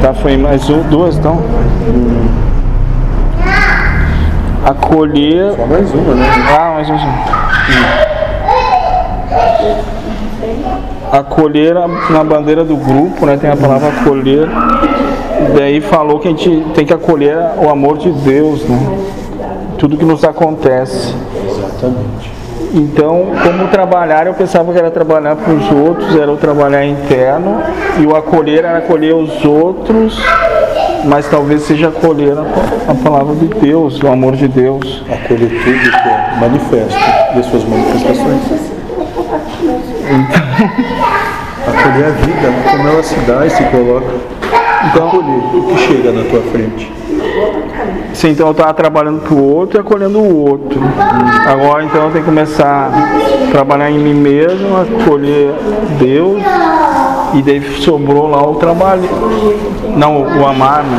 Tá, foi mais um, duas então. Acolher. Só mais uma, né? Ah, mais um. Acolher a- na bandeira do grupo, né? Tem a palavra acolher. Daí falou que a gente tem que acolher o amor de Deus, né? Tudo que nos acontece. Exatamente. Então, como trabalhar, eu pensava que era trabalhar para os outros, era o trabalhar interno, e o acolher era acolher os outros, mas talvez seja acolher a, a palavra de Deus, o amor de Deus. Acolher tudo que é manifesto e as suas manifestações. Acolher a vida, como ela se dá e se coloca. Então, acolher o que chega na tua frente. Sim, então eu estava trabalhando para o outro e acolhendo o outro. Agora, então, eu tenho que começar a trabalhar em mim mesmo, acolher Deus, e daí sobrou lá o trabalho. Não, o amar, né?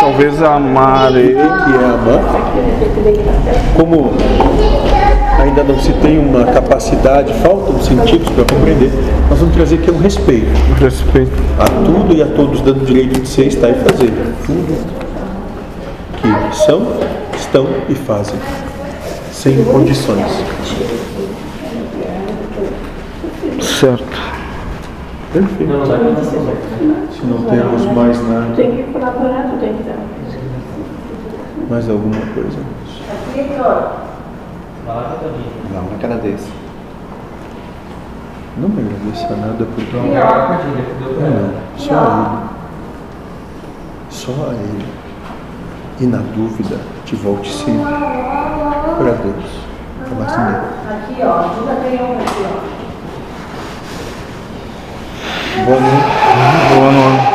Talvez amar ele. que é amar. Como ainda não se tem uma capacidade, faltam sentidos para compreender, nós vamos trazer aqui um respeito Respeito. a tudo e a todos, dando direito de ser, estar e fazer. Tudo que são, estão e fazem, sem condições. Certo. Perfeito. Se não temos mais nada, Tem que colaborar, tem que dar. mais alguma coisa. Não, não quero desse. Não me agradeça nada porque não, não, só a ele. Só a ele. E na dúvida, te volte sempre para Deus, para mais ninguém. Aqui, ó. Ainda tem um aqui, ó. Boa noite. Boa noite.